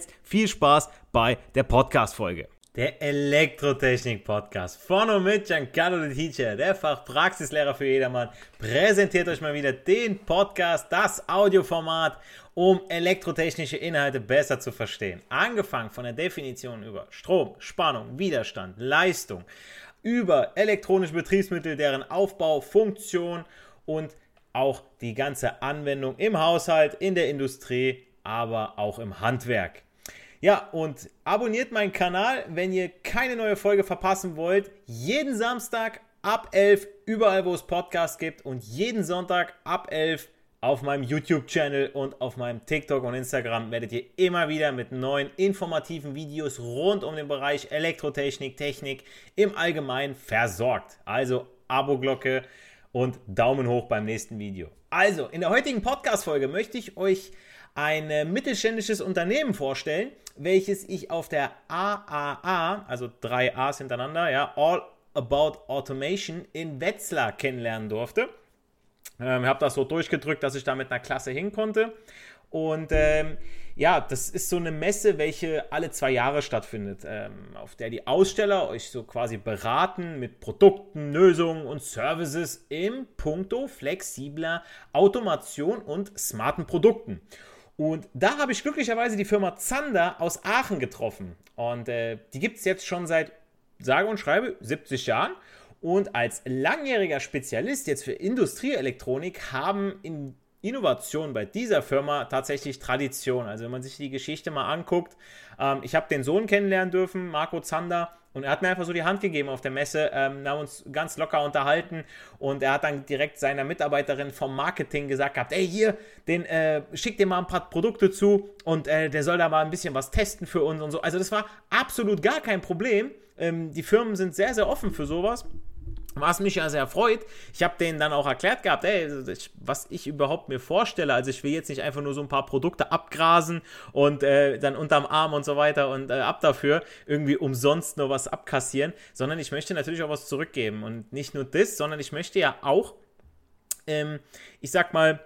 jetzt viel Spaß bei der Podcast-Folge. Der Elektrotechnik-Podcast von und mit Giancarlo the Teacher, der Fachpraxislehrer für jedermann, präsentiert euch mal wieder den Podcast, das Audioformat, um elektrotechnische Inhalte besser zu verstehen. Angefangen von der Definition über Strom, Spannung, Widerstand, Leistung, über elektronische Betriebsmittel, deren Aufbau, Funktion und auch die ganze Anwendung im Haushalt, in der Industrie, aber auch im Handwerk. Ja, und abonniert meinen Kanal, wenn ihr keine neue Folge verpassen wollt. Jeden Samstag ab 11, überall wo es Podcasts gibt und jeden Sonntag ab 11 auf meinem YouTube-Channel und auf meinem TikTok und Instagram werdet ihr immer wieder mit neuen informativen Videos rund um den Bereich Elektrotechnik, Technik im Allgemeinen versorgt. Also Abo-Glocke und Daumen hoch beim nächsten Video. Also, in der heutigen Podcast-Folge möchte ich euch ein äh, mittelständisches Unternehmen vorstellen, welches ich auf der AAA, also drei A's hintereinander, ja, All About Automation in Wetzlar kennenlernen durfte. Ähm, habe das so durchgedrückt, dass ich da mit einer Klasse hin konnte. Und ähm, ja, das ist so eine Messe, welche alle zwei Jahre stattfindet, ähm, auf der die Aussteller euch so quasi beraten mit Produkten, Lösungen und Services im Punkto flexibler Automation und smarten Produkten. Und da habe ich glücklicherweise die Firma Zander aus Aachen getroffen. Und äh, die gibt es jetzt schon seit, sage und schreibe, 70 Jahren. Und als langjähriger Spezialist jetzt für Industrieelektronik haben in Innovationen bei dieser Firma tatsächlich Tradition. Also wenn man sich die Geschichte mal anguckt, ähm, ich habe den Sohn kennenlernen dürfen, Marco Zander, und er hat mir einfach so die Hand gegeben auf der Messe. Ähm, haben uns ganz locker unterhalten und er hat dann direkt seiner Mitarbeiterin vom Marketing gesagt gehabt, ey hier, den äh, schick dir mal ein paar Produkte zu und äh, der soll da mal ein bisschen was testen für uns und so. Also das war absolut gar kein Problem. Ähm, die Firmen sind sehr, sehr offen für sowas. Was mich ja sehr freut, ich habe denen dann auch erklärt gehabt, ey, was ich überhaupt mir vorstelle. Also ich will jetzt nicht einfach nur so ein paar Produkte abgrasen und äh, dann unterm Arm und so weiter und äh, ab dafür irgendwie umsonst nur was abkassieren, sondern ich möchte natürlich auch was zurückgeben. Und nicht nur das, sondern ich möchte ja auch, ähm, ich sag mal,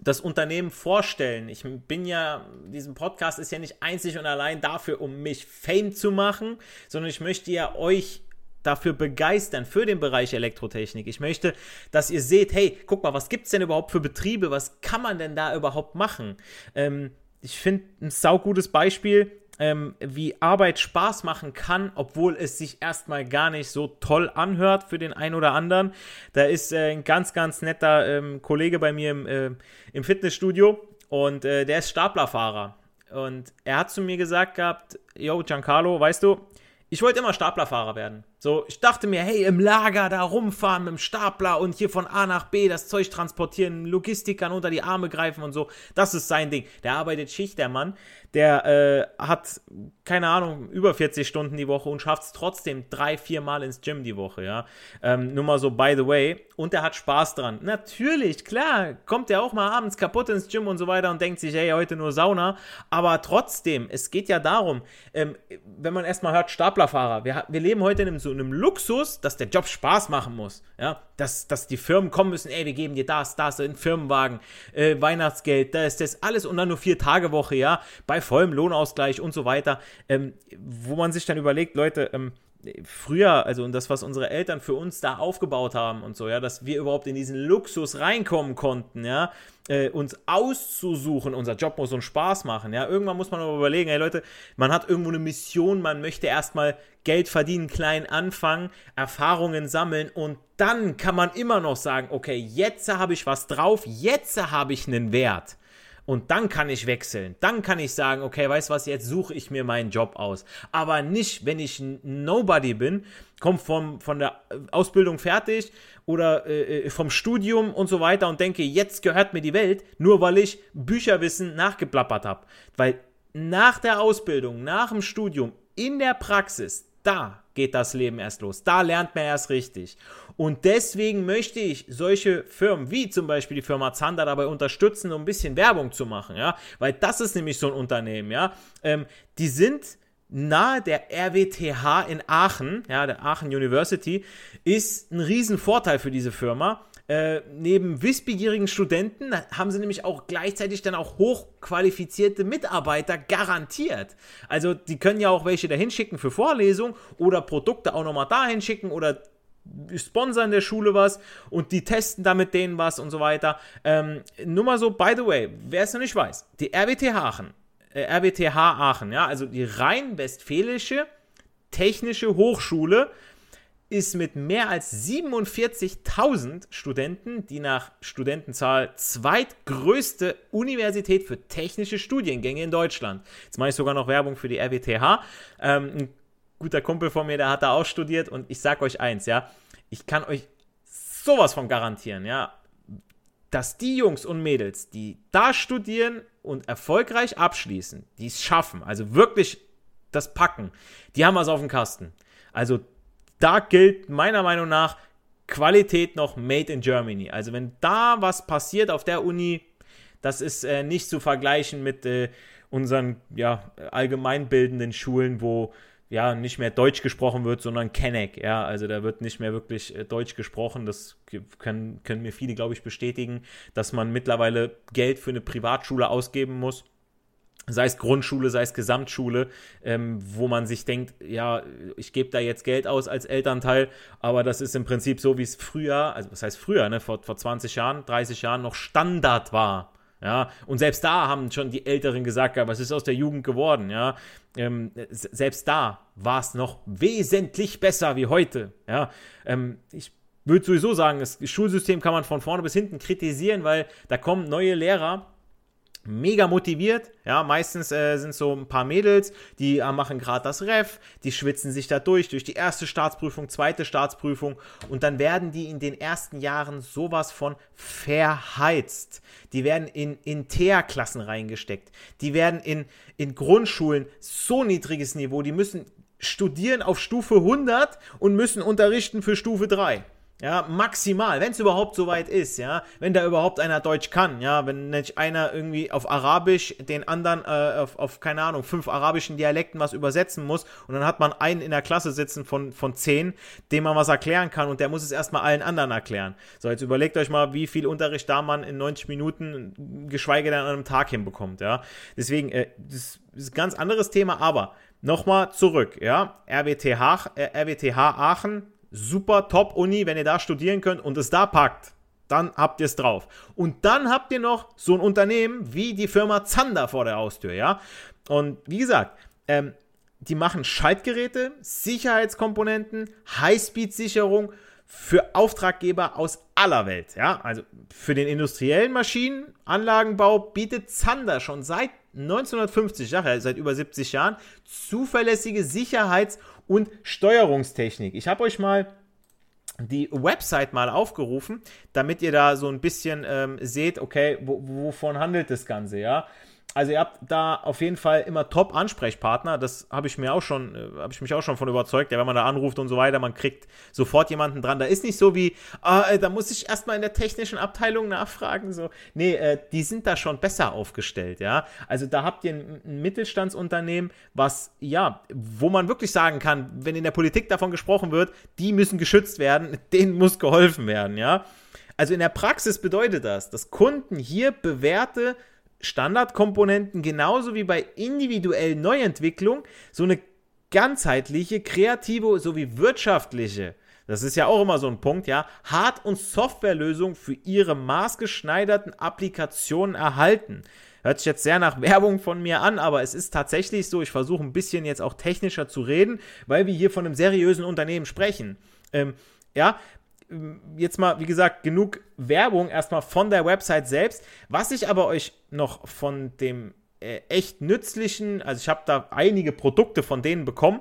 das Unternehmen vorstellen. Ich bin ja, diesem Podcast ist ja nicht einzig und allein dafür, um mich Fame zu machen, sondern ich möchte ja euch dafür begeistern, für den Bereich Elektrotechnik. Ich möchte, dass ihr seht, hey, guck mal, was gibt es denn überhaupt für Betriebe? Was kann man denn da überhaupt machen? Ähm, ich finde ein saugutes Beispiel, ähm, wie Arbeit Spaß machen kann, obwohl es sich erstmal gar nicht so toll anhört für den einen oder anderen. Da ist äh, ein ganz, ganz netter ähm, Kollege bei mir im, äh, im Fitnessstudio und äh, der ist Staplerfahrer. Und er hat zu mir gesagt gehabt, yo, Giancarlo, weißt du, ich wollte immer Staplerfahrer werden. So, ich dachte mir, hey, im Lager da rumfahren mit dem Stapler und hier von A nach B das Zeug transportieren, Logistikern unter die Arme greifen und so. Das ist sein Ding. Der arbeitet Schicht, der Mann. Der äh, hat, keine Ahnung, über 40 Stunden die Woche und schafft es trotzdem drei, vier Mal ins Gym die Woche, ja. Ähm, nur mal so, by the way. Und der hat Spaß dran. Natürlich, klar, kommt der auch mal abends kaputt ins Gym und so weiter und denkt sich, hey, heute nur Sauna. Aber trotzdem, es geht ja darum, ähm, wenn man erstmal hört, Staplerfahrer. Wir, wir leben heute in einem so einem Luxus, dass der Job Spaß machen muss. Ja, dass, dass die Firmen kommen müssen, ey, wir geben dir das, das, einen Firmenwagen, äh, Weihnachtsgeld, das, das, alles und dann nur vier Tage Woche, ja, bei vollem Lohnausgleich und so weiter. Ähm, wo man sich dann überlegt, Leute, ähm, früher, also und das, was unsere Eltern für uns da aufgebaut haben und so, ja, dass wir überhaupt in diesen Luxus reinkommen konnten, ja, äh, uns auszusuchen, unser Job muss uns Spaß machen, ja, irgendwann muss man aber überlegen, hey Leute, man hat irgendwo eine Mission, man möchte erstmal Geld verdienen, klein anfangen, Erfahrungen sammeln und dann kann man immer noch sagen, okay, jetzt habe ich was drauf, jetzt habe ich einen Wert. Und dann kann ich wechseln. Dann kann ich sagen, okay, weißt was, jetzt suche ich mir meinen Job aus. Aber nicht, wenn ich Nobody bin, komme vom, von der Ausbildung fertig oder äh, äh, vom Studium und so weiter und denke, jetzt gehört mir die Welt, nur weil ich Bücherwissen nachgeplappert habe. Weil nach der Ausbildung, nach dem Studium, in der Praxis, da geht das Leben erst los. Da lernt man erst richtig. Und deswegen möchte ich solche Firmen wie zum Beispiel die Firma Zander dabei unterstützen, um ein bisschen Werbung zu machen, ja, weil das ist nämlich so ein Unternehmen, ja. Ähm, die sind nahe der RWTH in Aachen, ja, der Aachen University, ist ein Riesenvorteil für diese Firma. Äh, neben wissbegierigen Studenten haben sie nämlich auch gleichzeitig dann auch hochqualifizierte Mitarbeiter garantiert. Also die können ja auch welche dahin schicken für Vorlesungen oder Produkte auch nochmal dahin schicken oder sponsern der Schule was und die testen da mit denen was und so weiter. Ähm, nur mal so, by the way, wer es noch nicht weiß, die RWTH Aachen, äh, RWTH Aachen, ja, also die rein westfälische technische Hochschule ist mit mehr als 47.000 Studenten die nach Studentenzahl zweitgrößte Universität für technische Studiengänge in Deutschland. Jetzt mache ich sogar noch Werbung für die RWTH. Ähm, guter Kumpel von mir, der hat da auch studiert und ich sage euch eins, ja, ich kann euch sowas von garantieren, ja, dass die Jungs und Mädels, die da studieren und erfolgreich abschließen, die es schaffen, also wirklich das packen, die haben was auf dem Kasten. Also da gilt meiner Meinung nach Qualität noch made in Germany. Also wenn da was passiert auf der Uni, das ist äh, nicht zu vergleichen mit äh, unseren ja, allgemeinbildenden Schulen, wo ja nicht mehr Deutsch gesprochen wird, sondern Kenneck. Ja, also da wird nicht mehr wirklich äh, Deutsch gesprochen. Das können, können mir viele, glaube ich, bestätigen, dass man mittlerweile Geld für eine Privatschule ausgeben muss sei es Grundschule, sei es Gesamtschule, ähm, wo man sich denkt, ja, ich gebe da jetzt Geld aus als Elternteil, aber das ist im Prinzip so, wie es früher, also was heißt früher, ne, vor, vor 20 Jahren, 30 Jahren noch Standard war. Ja, und selbst da haben schon die Älteren gesagt, ja, was ist aus der Jugend geworden, ja. Ähm, selbst da war es noch wesentlich besser wie heute, ja. Ähm, ich würde sowieso sagen, das Schulsystem kann man von vorne bis hinten kritisieren, weil da kommen neue Lehrer, mega motiviert. Ja, meistens äh, sind so ein paar Mädels, die äh, machen gerade das Ref, die schwitzen sich da durch, durch die erste Staatsprüfung, zweite Staatsprüfung und dann werden die in den ersten Jahren sowas von verheizt. Die werden in, in TEA-Klassen reingesteckt. Die werden in, in Grundschulen so niedriges Niveau, die müssen studieren auf Stufe 100 und müssen unterrichten für Stufe 3. Ja, maximal, wenn es überhaupt so weit ist, ja, wenn da überhaupt einer Deutsch kann, ja, wenn nicht einer irgendwie auf Arabisch den anderen äh, auf, auf, keine Ahnung, fünf arabischen Dialekten was übersetzen muss und dann hat man einen in der Klasse sitzen von, von zehn, dem man was erklären kann und der muss es erstmal allen anderen erklären. So, jetzt überlegt euch mal, wie viel Unterricht da man in 90 Minuten, geschweige denn an einem Tag hinbekommt, ja. Deswegen, äh, das ist ein ganz anderes Thema, aber nochmal zurück, ja, RWTH, äh, RWTH Aachen, super Top-Uni, wenn ihr da studieren könnt und es da packt, dann habt ihr es drauf. Und dann habt ihr noch so ein Unternehmen wie die Firma Zander vor der Haustür, ja. Und wie gesagt, ähm, die machen Schaltgeräte, Sicherheitskomponenten, Highspeed-Sicherung für Auftraggeber aus aller Welt. Ja, also für den industriellen Maschinenanlagenbau bietet Zander schon seit 1950, ja, seit über 70 Jahren, zuverlässige Sicherheits- und Steuerungstechnik. Ich habe euch mal die Website mal aufgerufen, damit ihr da so ein bisschen ähm, seht, okay, wovon handelt das Ganze, ja. Also ihr habt da auf jeden Fall immer Top-Ansprechpartner. Das habe ich mir auch schon, äh, habe ich mich auch schon von überzeugt. Ja, wenn man da anruft und so weiter, man kriegt sofort jemanden dran. Da ist nicht so wie, ah, äh, da muss ich erstmal in der technischen Abteilung nachfragen. So, nee, äh, die sind da schon besser aufgestellt, ja. Also da habt ihr ein, ein Mittelstandsunternehmen, was, ja, wo man wirklich sagen kann, wenn in der Politik davon gesprochen wird, die müssen geschützt werden, denen muss geholfen werden, ja. Also in der Praxis bedeutet das, dass Kunden hier bewährte Standardkomponenten genauso wie bei individuellen Neuentwicklung so eine ganzheitliche, kreative sowie wirtschaftliche das ist ja auch immer so ein Punkt, ja, Hard- und Softwarelösungen für ihre maßgeschneiderten Applikationen erhalten. Hört sich jetzt sehr nach Werbung von mir an, aber es ist tatsächlich so, ich versuche ein bisschen jetzt auch technischer zu reden, weil wir hier von einem seriösen Unternehmen sprechen. Ähm, ja, jetzt mal, wie gesagt, genug Werbung erstmal von der Website selbst. Was ich aber euch noch von dem äh, echt nützlichen, also ich habe da einige Produkte von denen bekommen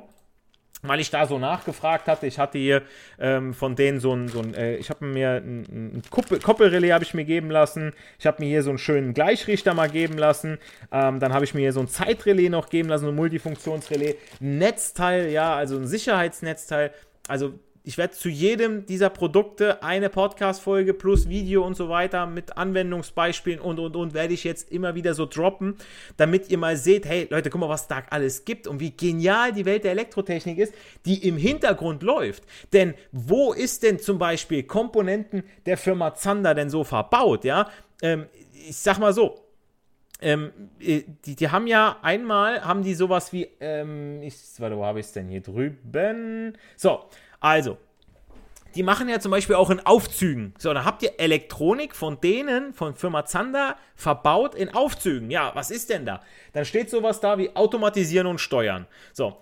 weil ich da so nachgefragt hatte. Ich hatte hier ähm, von denen so ein, so ein äh, ich habe mir ein, ein Kuppel, Koppelrelais habe ich mir geben lassen. Ich habe mir hier so einen schönen Gleichrichter mal geben lassen. Ähm, dann habe ich mir hier so ein Zeitrelais noch geben lassen, ein Multifunktionsrelais. Ein Netzteil, ja, also ein Sicherheitsnetzteil. Also ich werde zu jedem dieser Produkte eine Podcast-Folge plus Video und so weiter mit Anwendungsbeispielen und und und werde ich jetzt immer wieder so droppen, damit ihr mal seht, hey Leute, guck mal, was da alles gibt und wie genial die Welt der Elektrotechnik ist, die im Hintergrund läuft. Denn wo ist denn zum Beispiel Komponenten der Firma Zander denn so verbaut? Ja, ähm, ich sag mal so, ähm, äh, die, die haben ja einmal, haben die sowas wie, ähm, ich, warte, wo habe ich es denn hier drüben? So, also, die machen ja zum Beispiel auch in Aufzügen. So, da habt ihr Elektronik von denen, von Firma Zander, verbaut in Aufzügen. Ja, was ist denn da? Dann steht sowas da wie Automatisieren und Steuern. So,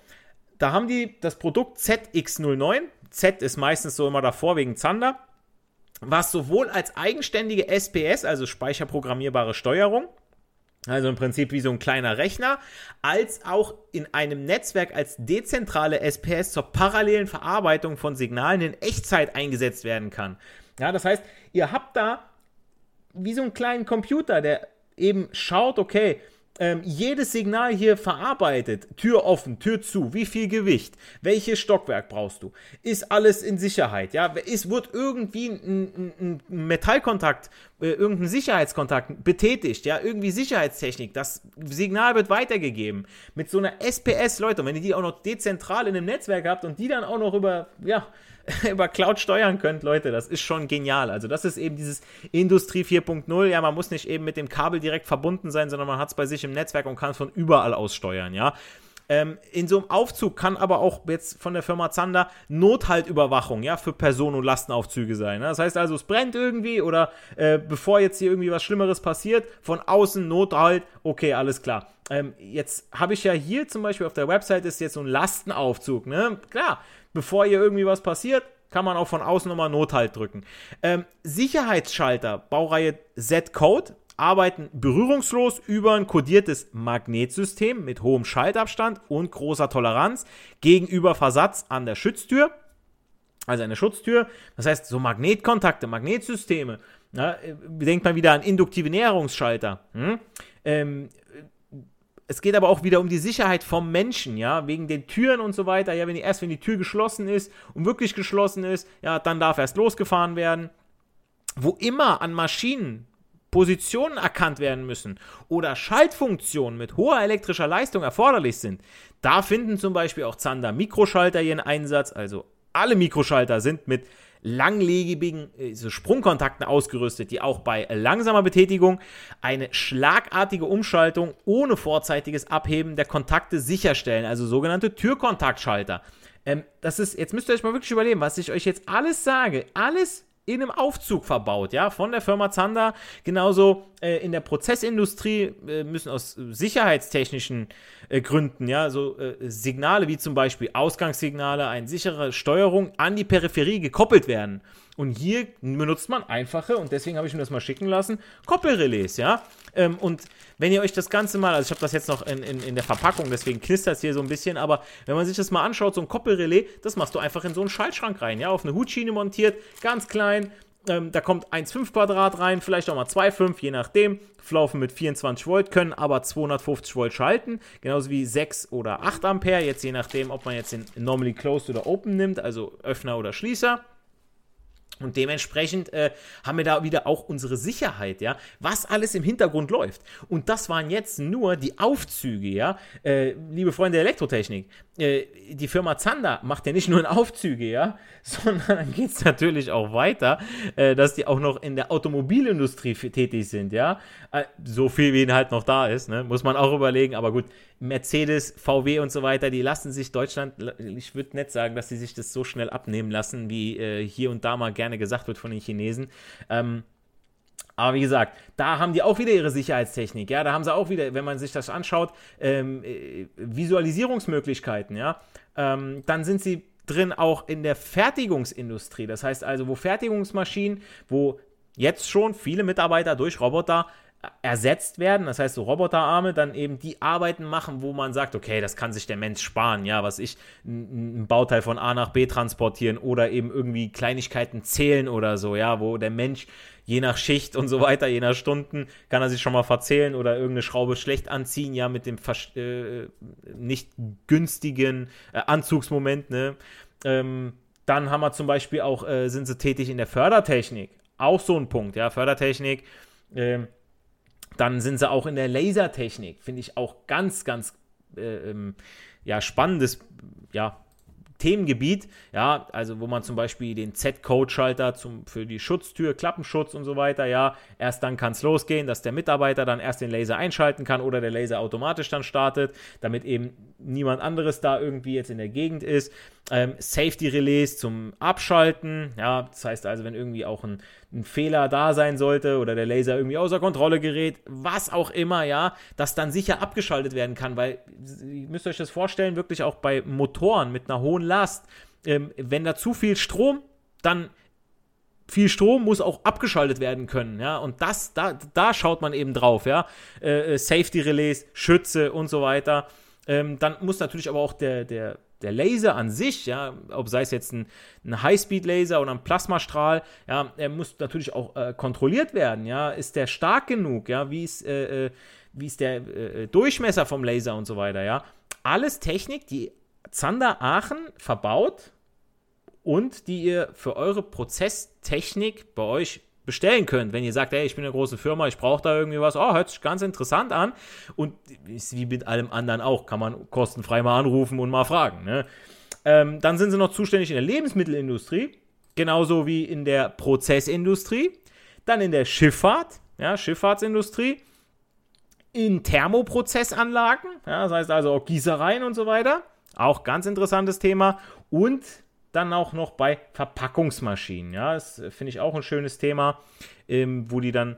da haben die das Produkt ZX09. Z ist meistens so immer davor wegen Zander. Was sowohl als eigenständige SPS, also speicherprogrammierbare Steuerung, also im Prinzip wie so ein kleiner Rechner, als auch in einem Netzwerk als dezentrale SPS zur parallelen Verarbeitung von Signalen in Echtzeit eingesetzt werden kann. Ja, das heißt, ihr habt da wie so einen kleinen Computer, der eben schaut, okay, ähm, jedes Signal hier verarbeitet. Tür offen, Tür zu, wie viel Gewicht, welches Stockwerk brauchst du? Ist alles in Sicherheit? Ja, ist, wird irgendwie ein, ein, ein Metallkontakt, äh, irgendein Sicherheitskontakt betätigt? Ja, irgendwie Sicherheitstechnik. Das Signal wird weitergegeben. Mit so einer SPS, Leute, wenn ihr die auch noch dezentral in einem Netzwerk habt und die dann auch noch über, ja, über Cloud steuern könnt, Leute, das ist schon genial. Also das ist eben dieses Industrie 4.0. Ja, man muss nicht eben mit dem Kabel direkt verbunden sein, sondern man hat es bei sich im Netzwerk und kann es von überall aus steuern, ja. Ähm, in so einem Aufzug kann aber auch jetzt von der Firma Zander Nothaltüberwachung, ja, für Personen- und Lastenaufzüge sein. Ne? Das heißt also, es brennt irgendwie oder äh, bevor jetzt hier irgendwie was Schlimmeres passiert, von außen Nothalt, okay, alles klar. Ähm, jetzt habe ich ja hier zum Beispiel auf der Website ist jetzt so ein Lastenaufzug, ne? Klar, bevor hier irgendwie was passiert, kann man auch von außen nochmal Nothalt drücken. Ähm, Sicherheitsschalter, Baureihe Z-Code, arbeiten berührungslos über ein kodiertes Magnetsystem mit hohem Schaltabstand und großer Toleranz gegenüber Versatz an der Schütztür. Also eine Schutztür. Das heißt, so Magnetkontakte, Magnetsysteme. Ja, denkt mal wieder an induktive Näherungsschalter. Hm? Ähm, es geht aber auch wieder um die Sicherheit vom Menschen, ja, wegen den Türen und so weiter. Ja, wenn die, erst wenn die Tür geschlossen ist und wirklich geschlossen ist, ja, dann darf erst losgefahren werden. Wo immer an Maschinen Positionen erkannt werden müssen oder Schaltfunktionen mit hoher elektrischer Leistung erforderlich sind, da finden zum Beispiel auch Zander Mikroschalter ihren Einsatz. Also alle Mikroschalter sind mit langlebigen äh, Sprungkontakten ausgerüstet, die auch bei langsamer Betätigung eine schlagartige Umschaltung ohne vorzeitiges Abheben der Kontakte sicherstellen, also sogenannte Türkontaktschalter. Ähm, das ist, jetzt müsst ihr euch mal wirklich überlegen, was ich euch jetzt alles sage. Alles in einem Aufzug verbaut, ja, von der Firma Zander. Genauso äh, in der Prozessindustrie äh, müssen aus sicherheitstechnischen äh, Gründen, ja, so äh, Signale wie zum Beispiel Ausgangssignale, eine sichere Steuerung an die Peripherie gekoppelt werden. Und hier benutzt man einfache, und deswegen habe ich mir das mal schicken lassen, Koppelrelais, ja. Ähm, und wenn ihr euch das Ganze mal, also ich habe das jetzt noch in, in, in der Verpackung, deswegen knistert es hier so ein bisschen, aber wenn man sich das mal anschaut, so ein Koppelrelais, das machst du einfach in so einen Schaltschrank rein, ja, auf eine Hutschiene montiert, ganz klein, ähm, da kommt 1,5 Quadrat rein, vielleicht auch mal 2,5, je nachdem. Laufen mit 24 Volt, können aber 250 Volt schalten, genauso wie 6 oder 8 Ampere, jetzt je nachdem, ob man jetzt den Normally Closed oder Open nimmt, also Öffner oder Schließer. Und dementsprechend äh, haben wir da wieder auch unsere Sicherheit, ja, was alles im Hintergrund läuft. Und das waren jetzt nur die Aufzüge, ja, äh, liebe Freunde der Elektrotechnik. Äh, die Firma Zander macht ja nicht nur in Aufzüge, ja, sondern dann geht es natürlich auch weiter, äh, dass die auch noch in der Automobilindustrie tätig sind, ja. Äh, so viel wie halt noch da ist, ne, muss man auch überlegen. Aber gut, Mercedes, VW und so weiter, die lassen sich Deutschland, ich würde nicht sagen, dass sie sich das so schnell abnehmen lassen, wie äh, hier und da mal gerne gesagt wird von den Chinesen. Ähm, aber wie gesagt, da haben die auch wieder ihre Sicherheitstechnik. Ja, da haben sie auch wieder, wenn man sich das anschaut, ähm, äh, Visualisierungsmöglichkeiten. Ja, ähm, dann sind sie drin auch in der Fertigungsindustrie. Das heißt also, wo Fertigungsmaschinen, wo jetzt schon viele Mitarbeiter durch Roboter ersetzt werden. Das heißt, so Roboterarme dann eben die Arbeiten machen, wo man sagt, okay, das kann sich der Mensch sparen. Ja, was ich, ein Bauteil von A nach B transportieren oder eben irgendwie Kleinigkeiten zählen oder so, ja, wo der Mensch je nach Schicht und so weiter, je nach Stunden, kann er sich schon mal verzählen oder irgendeine Schraube schlecht anziehen, ja, mit dem äh, nicht günstigen äh, Anzugsmoment, ne. Ähm, dann haben wir zum Beispiel auch, äh, sind sie tätig in der Fördertechnik. Auch so ein Punkt, ja, Fördertechnik. Äh, dann sind sie auch in der Lasertechnik, finde ich auch ganz, ganz äh, ähm, ja, spannendes ja, Themengebiet, ja, also wo man zum Beispiel den Z-Code-Schalter für die Schutztür, Klappenschutz und so weiter, ja, erst dann kann es losgehen, dass der Mitarbeiter dann erst den Laser einschalten kann oder der Laser automatisch dann startet, damit eben niemand anderes da irgendwie jetzt in der Gegend ist. Ähm, Safety-Relais zum Abschalten, ja, das heißt also, wenn irgendwie auch ein, ein Fehler da sein sollte oder der Laser irgendwie außer Kontrolle gerät, was auch immer, ja, das dann sicher abgeschaltet werden kann, weil ihr müsst euch das vorstellen, wirklich auch bei Motoren mit einer hohen Last, ähm, wenn da zu viel Strom, dann viel Strom muss auch abgeschaltet werden können, ja, und das, da, da schaut man eben drauf, ja, äh, äh Safety-Relais, Schütze und so weiter. Ähm, dann muss natürlich aber auch der, der der Laser an sich, ja, ob sei es jetzt ein, ein Highspeed-Laser oder ein Plasmastrahl, ja, er muss natürlich auch äh, kontrolliert werden, ja, ist der stark genug, ja, wie ist, äh, äh wie ist der äh, Durchmesser vom Laser und so weiter, ja. Alles Technik, die Zander Aachen verbaut und die ihr für eure Prozesstechnik bei euch bestellen könnt. Wenn ihr sagt, hey, ich bin eine große Firma, ich brauche da irgendwie was, oh, hört sich ganz interessant an. Und ist wie mit allem anderen auch, kann man kostenfrei mal anrufen und mal fragen. Ne? Ähm, dann sind sie noch zuständig in der Lebensmittelindustrie, genauso wie in der Prozessindustrie, dann in der Schifffahrt, ja, Schifffahrtsindustrie, in Thermoprozessanlagen, ja, das heißt also auch Gießereien und so weiter. Auch ganz interessantes Thema. Und dann auch noch bei Verpackungsmaschinen. Ja, das äh, finde ich auch ein schönes Thema, ähm, wo die dann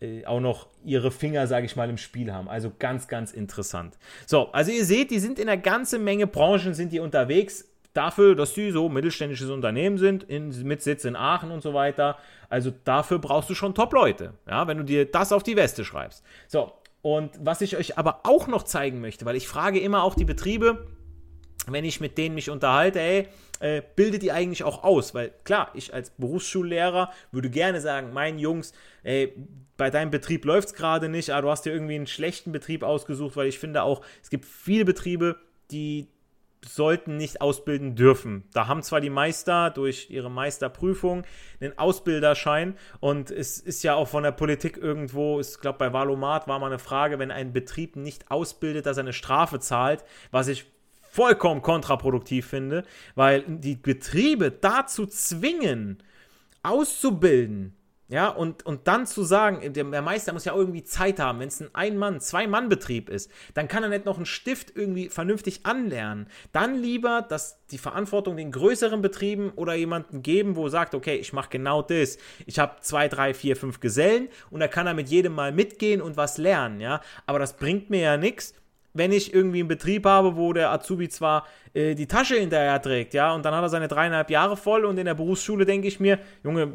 äh, auch noch ihre Finger, sage ich mal, im Spiel haben. Also ganz, ganz interessant. So, also ihr seht, die sind in einer ganzen Menge Branchen sind die unterwegs. Dafür, dass sie so mittelständisches Unternehmen sind, in, mit Sitz in Aachen und so weiter. Also dafür brauchst du schon Top-Leute, ja, wenn du dir das auf die Weste schreibst. So, und was ich euch aber auch noch zeigen möchte, weil ich frage immer auch die Betriebe, wenn ich mit denen mich unterhalte, ey, äh, bildet die eigentlich auch aus? Weil klar, ich als Berufsschullehrer würde gerne sagen, meinen Jungs, ey, bei deinem Betrieb läuft es gerade nicht, aber du hast dir irgendwie einen schlechten Betrieb ausgesucht, weil ich finde auch, es gibt viele Betriebe, die sollten nicht ausbilden dürfen. Da haben zwar die Meister durch ihre Meisterprüfung einen Ausbilderschein und es ist ja auch von der Politik irgendwo, ich glaube bei Valomat war mal eine Frage, wenn ein Betrieb nicht ausbildet, dass er eine Strafe zahlt, was ich vollkommen kontraproduktiv finde, weil die Betriebe dazu zwingen, auszubilden, ja, und, und dann zu sagen, der, Meister muss ja irgendwie Zeit haben, wenn es ein Ein-Mann-, Zwei-Mann-Betrieb ist, dann kann er nicht noch einen Stift irgendwie vernünftig anlernen. Dann lieber, dass die Verantwortung den größeren Betrieben oder jemanden geben, wo sagt, okay, ich mache genau das. Ich habe zwei, drei, vier, fünf Gesellen und da kann er mit jedem mal mitgehen und was lernen, ja. Aber das bringt mir ja nichts, wenn ich irgendwie einen Betrieb habe, wo der Azubi zwar äh, die Tasche hinterher trägt, ja, und dann hat er seine dreieinhalb Jahre voll und in der Berufsschule denke ich mir, Junge,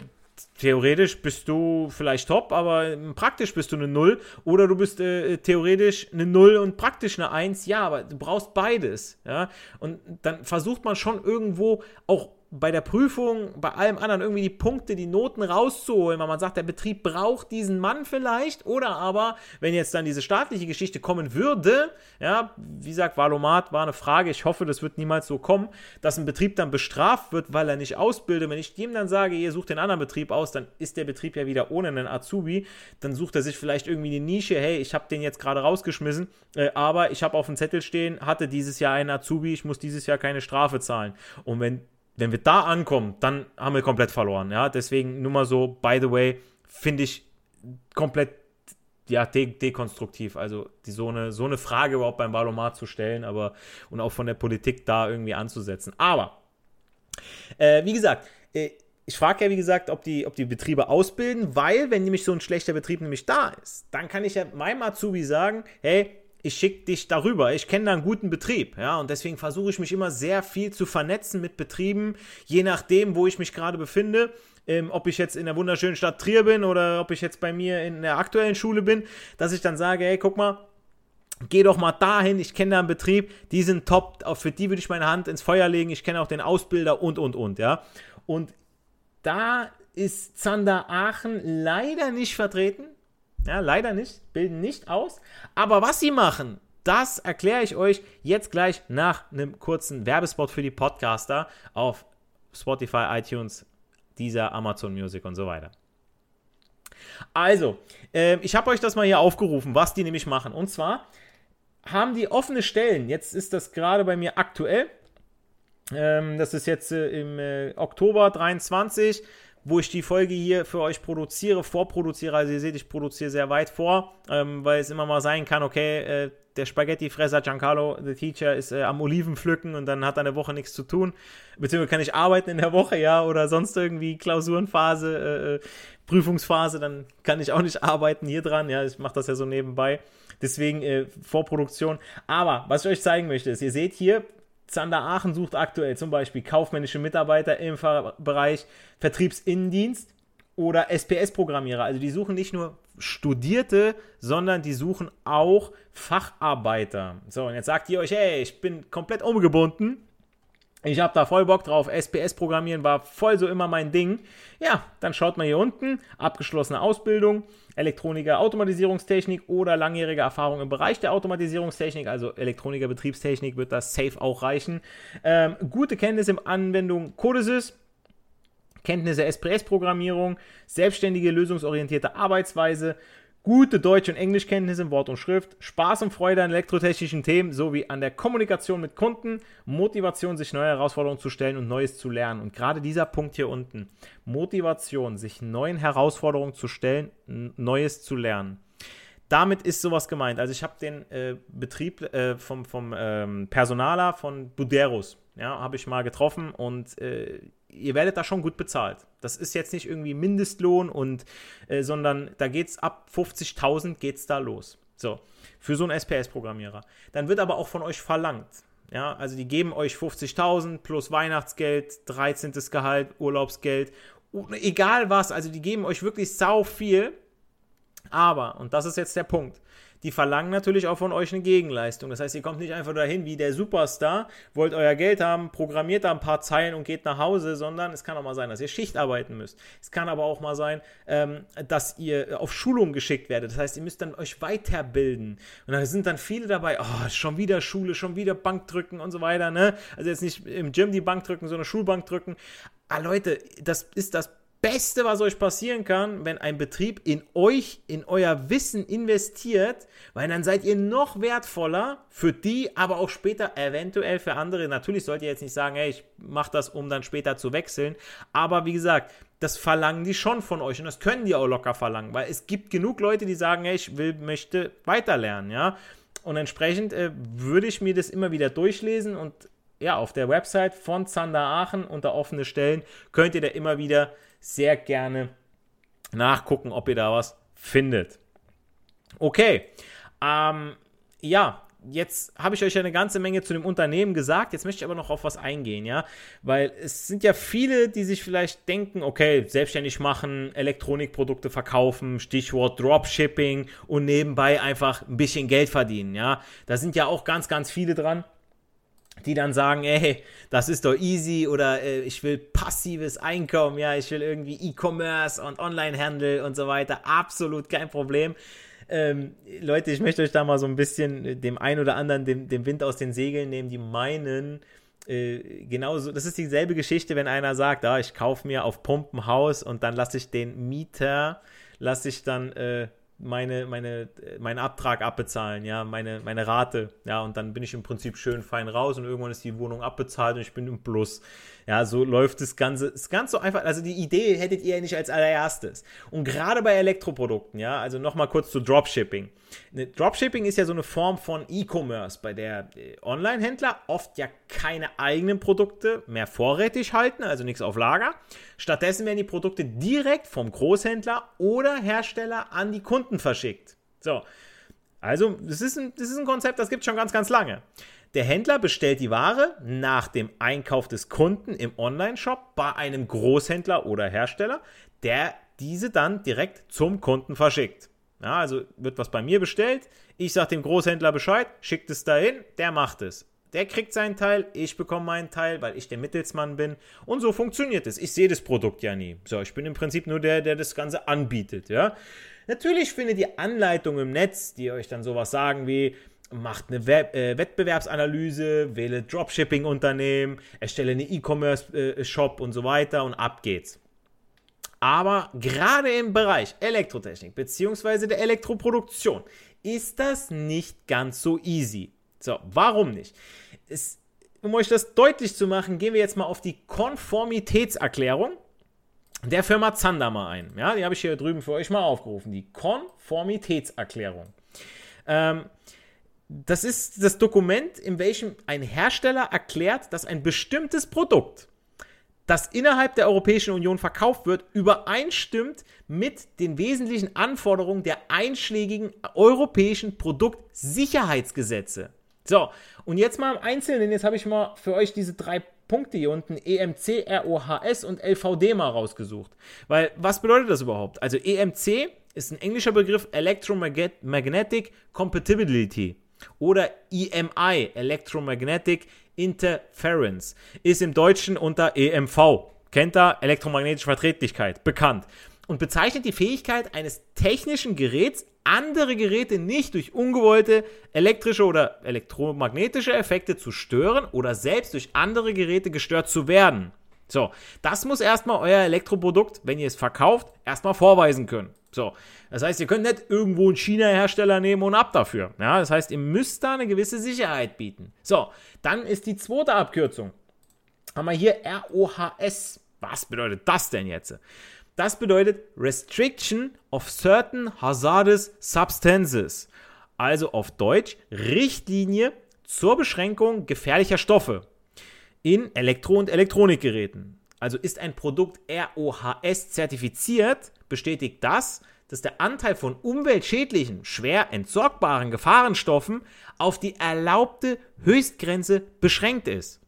theoretisch bist du vielleicht top, aber praktisch bist du eine Null oder du bist äh, theoretisch eine Null und praktisch eine Eins, ja, aber du brauchst beides, ja, und dann versucht man schon irgendwo auch bei der Prüfung, bei allem anderen irgendwie die Punkte, die Noten rauszuholen, weil man sagt, der Betrieb braucht diesen Mann vielleicht. Oder aber, wenn jetzt dann diese staatliche Geschichte kommen würde, ja, wie gesagt, Valomat war eine Frage, ich hoffe, das wird niemals so kommen, dass ein Betrieb dann bestraft wird, weil er nicht ausbildet. Wenn ich ihm dann sage, ihr sucht den anderen Betrieb aus, dann ist der Betrieb ja wieder ohne einen Azubi. Dann sucht er sich vielleicht irgendwie eine Nische, hey, ich habe den jetzt gerade rausgeschmissen, äh, aber ich habe auf dem Zettel stehen, hatte dieses Jahr einen Azubi, ich muss dieses Jahr keine Strafe zahlen. Und wenn wenn wir da ankommen, dann haben wir komplett verloren. Ja, deswegen nur mal so, by the way, finde ich komplett ja, de dekonstruktiv. Also die, so, eine, so eine Frage überhaupt beim Wahlomat zu stellen, aber und auch von der Politik da irgendwie anzusetzen. Aber, äh, wie gesagt, äh, ich frage ja, wie gesagt, ob die, ob die Betriebe ausbilden, weil, wenn nämlich so ein schlechter Betrieb nämlich da ist, dann kann ich ja meinem Azubi sagen, hey, ich schicke dich darüber. Ich kenne da einen guten Betrieb, ja, und deswegen versuche ich mich immer sehr viel zu vernetzen mit Betrieben, je nachdem, wo ich mich gerade befinde. Ähm, ob ich jetzt in der wunderschönen Stadt Trier bin oder ob ich jetzt bei mir in der aktuellen Schule bin, dass ich dann sage, hey, guck mal, geh doch mal dahin, ich kenne da einen Betrieb, die sind top, für die würde ich meine Hand ins Feuer legen, ich kenne auch den Ausbilder und, und, und, ja. Und da ist Zander Aachen leider nicht vertreten. Ja, leider nicht, bilden nicht aus. Aber was sie machen, das erkläre ich euch jetzt gleich nach einem kurzen Werbespot für die Podcaster auf Spotify, iTunes, dieser Amazon Music und so weiter. Also, äh, ich habe euch das mal hier aufgerufen, was die nämlich machen. Und zwar haben die offene Stellen. Jetzt ist das gerade bei mir aktuell. Ähm, das ist jetzt äh, im äh, Oktober 23 wo ich die Folge hier für euch produziere, vorproduziere. Also ihr seht, ich produziere sehr weit vor, ähm, weil es immer mal sein kann, okay, äh, der Spaghetti-Fresser Giancarlo, the Teacher, ist äh, am Oliven pflücken und dann hat er eine Woche nichts zu tun. Beziehungsweise kann ich arbeiten in der Woche, ja, oder sonst irgendwie Klausurenphase, äh, äh Prüfungsphase, dann kann ich auch nicht arbeiten hier dran. Ja, ich mache das ja so nebenbei. Deswegen äh, Vorproduktion. Aber was ich euch zeigen möchte, ist, ihr seht hier, Zander Aachen sucht aktuell zum Beispiel kaufmännische Mitarbeiter im Bereich Vertriebsinnendienst oder SPS-Programmierer. Also die suchen nicht nur Studierte, sondern die suchen auch Facharbeiter. So, und jetzt sagt ihr euch, hey, ich bin komplett umgebunden ich habe da voll Bock drauf. SPS-Programmieren war voll so immer mein Ding. Ja, dann schaut mal hier unten. Abgeschlossene Ausbildung, Elektroniker, Automatisierungstechnik oder langjährige Erfahrung im Bereich der Automatisierungstechnik, also Elektroniker, Betriebstechnik wird das safe auch reichen. Ähm, gute Kenntnisse im Anwendung Codesys. Kenntnisse SPS-Programmierung, selbstständige, lösungsorientierte Arbeitsweise, gute Deutsch- und Englischkenntnisse in Wort und Schrift, Spaß und Freude an elektrotechnischen Themen sowie an der Kommunikation mit Kunden, Motivation, sich neue Herausforderungen zu stellen und Neues zu lernen. Und gerade dieser Punkt hier unten, Motivation, sich neuen Herausforderungen zu stellen, Neues zu lernen. Damit ist sowas gemeint. Also ich habe den äh, Betrieb äh, vom, vom ähm, Personaler von Buderus, ja, habe ich mal getroffen und äh, ihr werdet da schon gut bezahlt. Das ist jetzt nicht irgendwie Mindestlohn und, äh, sondern da geht es ab 50.000 geht es da los. So, für so einen SPS-Programmierer. Dann wird aber auch von euch verlangt. Ja, also die geben euch 50.000 plus Weihnachtsgeld, 13. Gehalt, Urlaubsgeld, egal was, also die geben euch wirklich sau viel. Aber, und das ist jetzt der Punkt, die verlangen natürlich auch von euch eine Gegenleistung. Das heißt, ihr kommt nicht einfach dahin wie der Superstar, wollt euer Geld haben, programmiert da ein paar Zeilen und geht nach Hause, sondern es kann auch mal sein, dass ihr Schicht arbeiten müsst. Es kann aber auch mal sein, ähm, dass ihr auf Schulung geschickt werdet. Das heißt, ihr müsst dann euch weiterbilden. Und da sind dann viele dabei, oh, schon wieder Schule, schon wieder Bank drücken und so weiter. Ne? Also jetzt nicht im Gym die Bank drücken, sondern Schulbank drücken. Ah, Leute, das ist das Beste, was euch passieren kann, wenn ein Betrieb in euch, in euer Wissen investiert, weil dann seid ihr noch wertvoller für die, aber auch später eventuell für andere. Natürlich sollt ihr jetzt nicht sagen, hey, ich mache das, um dann später zu wechseln. Aber wie gesagt, das verlangen die schon von euch und das können die auch locker verlangen, weil es gibt genug Leute, die sagen, hey, ich will, möchte weiterlernen, ja. Und entsprechend äh, würde ich mir das immer wieder durchlesen und ja, auf der Website von Zander Aachen unter offene Stellen könnt ihr da immer wieder sehr gerne nachgucken, ob ihr da was findet. Okay, ähm, ja, jetzt habe ich euch ja eine ganze Menge zu dem Unternehmen gesagt. Jetzt möchte ich aber noch auf was eingehen, ja, weil es sind ja viele, die sich vielleicht denken, okay, selbstständig machen, Elektronikprodukte verkaufen, Stichwort Dropshipping und nebenbei einfach ein bisschen Geld verdienen, ja. Da sind ja auch ganz, ganz viele dran die dann sagen, ey, das ist doch easy oder äh, ich will passives Einkommen, ja, ich will irgendwie E-Commerce und Onlinehandel und so weiter, absolut kein Problem. Ähm, Leute, ich möchte euch da mal so ein bisschen dem einen oder anderen den, den Wind aus den Segeln nehmen, die meinen, äh, genauso, das ist dieselbe Geschichte, wenn einer sagt, ah, ich kaufe mir auf Pumpenhaus und dann lasse ich den Mieter, lasse ich dann äh, meine, meine, meinen Abtrag abbezahlen, ja, meine, meine Rate, ja, und dann bin ich im Prinzip schön fein raus und irgendwann ist die Wohnung abbezahlt und ich bin im Plus. Ja, so läuft das Ganze, ist ganz so einfach, also die Idee hättet ihr ja nicht als allererstes. Und gerade bei Elektroprodukten, ja, also nochmal kurz zu Dropshipping. Ne, Dropshipping ist ja so eine Form von E-Commerce, bei der äh, Online-Händler oft ja keine eigenen Produkte mehr vorrätig halten, also nichts auf Lager. Stattdessen werden die Produkte direkt vom Großhändler oder Hersteller an die Kunden verschickt. So. Also, das ist ein, das ist ein Konzept, das gibt es schon ganz, ganz lange. Der Händler bestellt die Ware nach dem Einkauf des Kunden im Online-Shop bei einem Großhändler oder Hersteller, der diese dann direkt zum Kunden verschickt. Ja, also wird was bei mir bestellt, ich sage dem Großhändler Bescheid, schickt es dahin, der macht es. Der kriegt seinen Teil, ich bekomme meinen Teil, weil ich der Mittelsmann bin. Und so funktioniert es. Ich sehe das Produkt ja nie. So, ich bin im Prinzip nur der, der das Ganze anbietet, ja. Natürlich findet ihr Anleitungen im Netz, die euch dann sowas sagen wie, macht eine Web äh, Wettbewerbsanalyse, wähle Dropshipping-Unternehmen, erstelle eine E-Commerce-Shop äh, und so weiter und ab geht's. Aber gerade im Bereich Elektrotechnik bzw. der Elektroproduktion ist das nicht ganz so easy. So, warum nicht? Es, um euch das deutlich zu machen, gehen wir jetzt mal auf die Konformitätserklärung der Firma Zander mal ein. Ja, die habe ich hier drüben für euch mal aufgerufen. Die Konformitätserklärung. Ähm, das ist das Dokument, in welchem ein Hersteller erklärt, dass ein bestimmtes Produkt, das innerhalb der Europäischen Union verkauft wird, übereinstimmt mit den wesentlichen Anforderungen der einschlägigen europäischen Produktsicherheitsgesetze. So, und jetzt mal im Einzelnen, jetzt habe ich mal für euch diese drei Punkte hier unten, EMC, ROHS und LVD mal rausgesucht. Weil, was bedeutet das überhaupt? Also EMC ist ein englischer Begriff Electromagnetic Compatibility oder EMI, Electromagnetic Interference, ist im Deutschen unter EMV, kennt ihr, elektromagnetische Verträglichkeit, bekannt und bezeichnet die Fähigkeit eines technischen Geräts, andere Geräte nicht durch ungewollte elektrische oder elektromagnetische Effekte zu stören oder selbst durch andere Geräte gestört zu werden. So, das muss erstmal euer Elektroprodukt, wenn ihr es verkauft, erstmal vorweisen können. So, das heißt, ihr könnt nicht irgendwo einen China-Hersteller nehmen und ab dafür. Ja, das heißt, ihr müsst da eine gewisse Sicherheit bieten. So, dann ist die zweite Abkürzung. Haben wir hier ROHS. Was bedeutet das denn jetzt? Das bedeutet Restriction of Certain Hazardous Substances. Also auf Deutsch Richtlinie zur Beschränkung gefährlicher Stoffe in Elektro- und Elektronikgeräten. Also ist ein Produkt ROHS zertifiziert, bestätigt das, dass der Anteil von umweltschädlichen, schwer entsorgbaren Gefahrenstoffen auf die erlaubte Höchstgrenze beschränkt ist.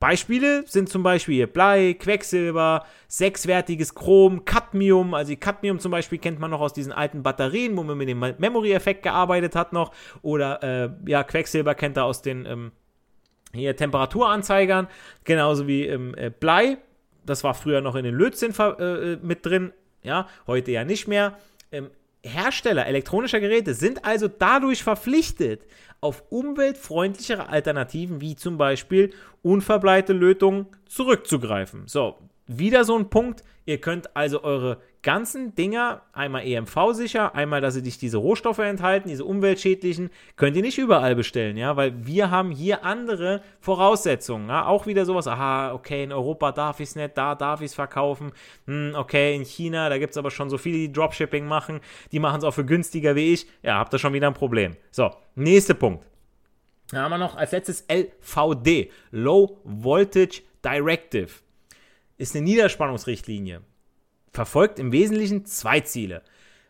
Beispiele sind zum Beispiel Blei, Quecksilber, sechswertiges Chrom, Cadmium. Also Cadmium zum Beispiel kennt man noch aus diesen alten Batterien, wo man mit dem Memory-Effekt gearbeitet hat noch. Oder äh, ja, Quecksilber kennt er aus den ähm, hier Temperaturanzeigern. Genauso wie ähm, äh, Blei. Das war früher noch in den Lötzinn äh, äh, mit drin. Ja, heute ja nicht mehr. Ähm, Hersteller elektronischer Geräte sind also dadurch verpflichtet, auf umweltfreundlichere Alternativen wie zum Beispiel unverbleite Lötungen zurückzugreifen. So, wieder so ein Punkt. Ihr könnt also eure ganzen Dinger, einmal EMV-sicher, einmal, dass sie nicht diese Rohstoffe enthalten, diese umweltschädlichen, könnt ihr nicht überall bestellen, ja, weil wir haben hier andere Voraussetzungen. Ja? Auch wieder sowas, aha, okay, in Europa darf ich es nicht, da darf ich es verkaufen. Hm, okay, in China, da gibt es aber schon so viele, die Dropshipping machen, die machen es auch für günstiger wie ich. Ja, habt ihr schon wieder ein Problem. So, nächster Punkt. Dann haben wir noch als letztes LVD, Low Voltage Directive ist eine Niederspannungsrichtlinie. Verfolgt im Wesentlichen zwei Ziele.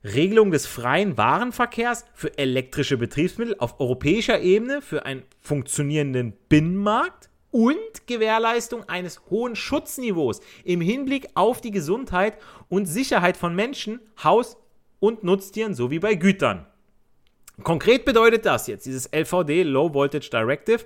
Regelung des freien Warenverkehrs für elektrische Betriebsmittel auf europäischer Ebene für einen funktionierenden Binnenmarkt und Gewährleistung eines hohen Schutzniveaus im Hinblick auf die Gesundheit und Sicherheit von Menschen, Haus- und Nutztieren sowie bei Gütern. Konkret bedeutet das jetzt, dieses LVD, Low Voltage Directive,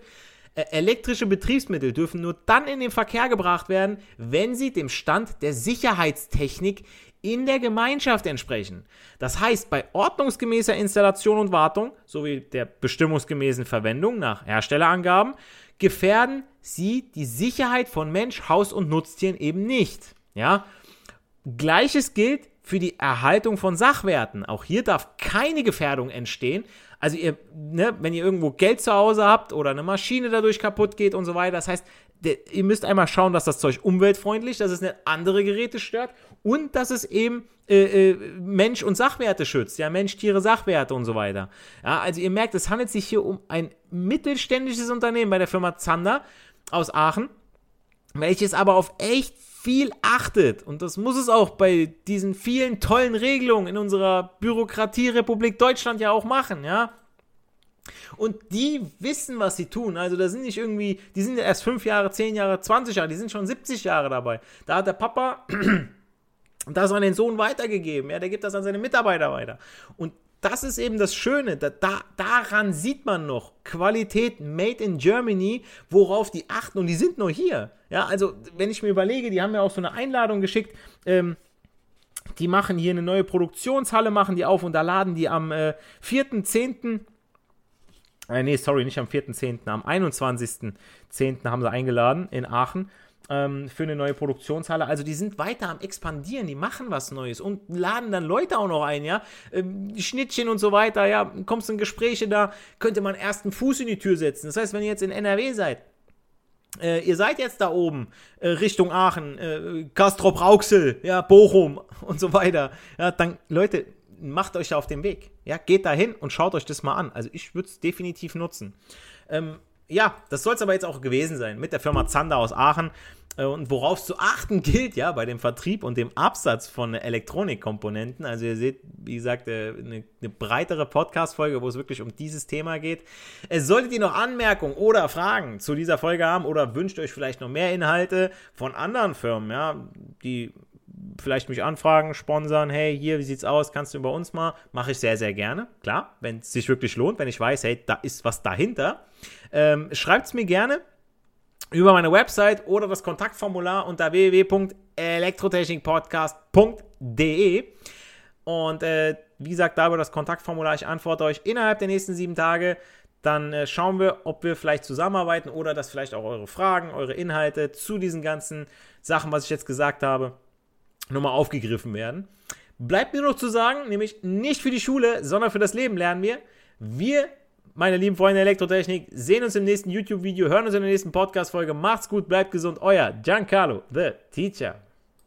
elektrische Betriebsmittel dürfen nur dann in den Verkehr gebracht werden, wenn sie dem Stand der Sicherheitstechnik in der Gemeinschaft entsprechen. Das heißt, bei ordnungsgemäßer Installation und Wartung sowie der bestimmungsgemäßen Verwendung nach Herstellerangaben gefährden sie die Sicherheit von Mensch, Haus und Nutztieren eben nicht. Ja? Gleiches gilt für die Erhaltung von Sachwerten. Auch hier darf keine Gefährdung entstehen. Also ihr, ne, wenn ihr irgendwo Geld zu Hause habt oder eine Maschine dadurch kaputt geht und so weiter, das heißt, der, ihr müsst einmal schauen, dass das Zeug umweltfreundlich, dass es nicht andere Geräte stört und dass es eben äh, äh, Mensch und Sachwerte schützt, ja, Mensch, Tiere, Sachwerte und so weiter. Ja, also ihr merkt, es handelt sich hier um ein mittelständisches Unternehmen bei der Firma Zander aus Aachen, welches aber auf echt viel achtet. Und das muss es auch bei diesen vielen tollen Regelungen in unserer Bürokratierepublik Deutschland ja auch machen, ja. Und die wissen, was sie tun. Also da sind nicht irgendwie, die sind erst 5 Jahre, 10 Jahre, 20 Jahre, die sind schon 70 Jahre dabei. Da hat der Papa das an den Sohn weitergegeben. Ja, der gibt das an seine Mitarbeiter weiter. Und das ist eben das Schöne. Da, da, daran sieht man noch Qualität made in Germany, worauf die achten und die sind nur hier. Ja, also wenn ich mir überlege, die haben mir auch so eine Einladung geschickt. Ähm, die machen hier eine neue Produktionshalle, machen die auf und da laden die am äh, 4.10. Äh, nee, sorry, nicht am 4.10., am 21.10. haben sie eingeladen in Aachen ähm, für eine neue Produktionshalle. Also die sind weiter am expandieren, die machen was Neues und laden dann Leute auch noch ein, ja. Ähm, Schnittchen und so weiter, ja. Kommst in Gespräche da, könnte man erst einen Fuß in die Tür setzen. Das heißt, wenn ihr jetzt in NRW seid, äh, ihr seid jetzt da oben äh, Richtung Aachen, äh, Castrop Rauxel, ja, Bochum und so weiter. Ja, dann, Leute, macht euch auf den Weg. Ja, geht da hin und schaut euch das mal an. Also ich würde es definitiv nutzen. Ähm, ja, das soll es aber jetzt auch gewesen sein mit der Firma Zander aus Aachen. Äh, und worauf zu achten gilt, ja, bei dem Vertrieb und dem Absatz von Elektronikkomponenten. Also ihr seht, wie gesagt, äh, eine, eine breitere Podcast-Folge, wo es wirklich um dieses Thema geht. Es solltet ihr noch Anmerkungen oder Fragen zu dieser Folge haben oder wünscht euch vielleicht noch mehr Inhalte von anderen Firmen, ja, die vielleicht mich anfragen, sponsern, hey, hier, wie sieht's aus, kannst du über uns mal? Mache ich sehr, sehr gerne. Klar, wenn es sich wirklich lohnt, wenn ich weiß, hey, da ist was dahinter. Ähm, Schreibt es mir gerne über meine Website oder das Kontaktformular unter www.elektrotechnikpodcast.de. Und äh, wie gesagt, da über das Kontaktformular, ich antworte euch innerhalb der nächsten sieben Tage. Dann äh, schauen wir, ob wir vielleicht zusammenarbeiten oder dass vielleicht auch eure Fragen, eure Inhalte zu diesen ganzen Sachen, was ich jetzt gesagt habe, nochmal aufgegriffen werden. Bleibt mir noch zu sagen, nämlich nicht für die Schule, sondern für das Leben lernen wir. Wir meine lieben Freunde Elektrotechnik, sehen uns im nächsten YouTube-Video, hören uns in der nächsten Podcast-Folge. Macht's gut, bleibt gesund. Euer Giancarlo, the Teacher.